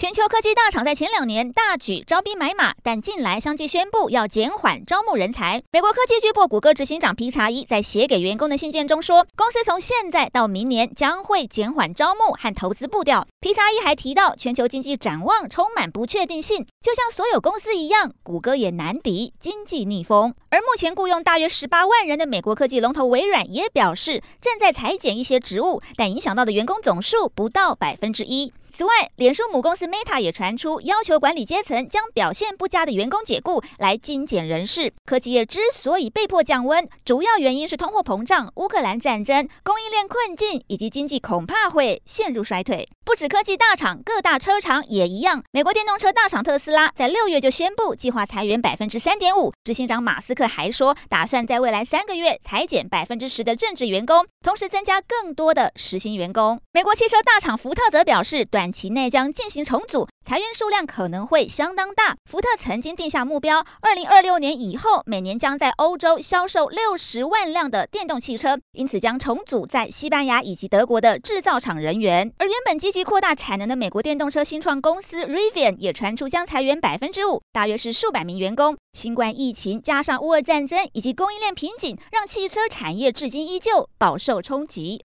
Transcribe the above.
全球科技大厂在前两年大举招兵买马，但近来相继宣布要减缓招募人才。美国科技巨擘谷歌执行长皮查伊在写给员工的信件中说，公司从现在到明年将会减缓招募和投资步调。皮查伊还提到，全球经济展望充满不确定性，就像所有公司一样，谷歌也难敌经济逆风。而目前雇佣大约十八万人的美国科技龙头微软也表示，正在裁减一些职务，但影响到的员工总数不到百分之一。此外，脸书母公司 Meta 也传出要求管理阶层将表现不佳的员工解雇，来精简人事。科技业之所以被迫降温，主要原因是通货膨胀、乌克兰战争、供应链困境以及经济恐怕会陷入衰退。不止科技大厂，各大车厂也一样。美国电动车大厂特斯拉在六月就宣布计划裁员百分之三点五，执行长马斯克还说，打算在未来三个月裁减百分之十的正职员工，同时增加更多的实薪员工。美国汽车大厂福特则表示，短期内将进行重组。裁员数量可能会相当大。福特曾经定下目标，二零二六年以后每年将在欧洲销售六十万辆的电动汽车，因此将重组在西班牙以及德国的制造厂人员。而原本积极扩大产能的美国电动车新创公司 Rivian 也传出将裁员百分之五，大约是数百名员工。新冠疫情加上乌俄战争以及供应链瓶颈，让汽车产业至今依旧饱受冲击。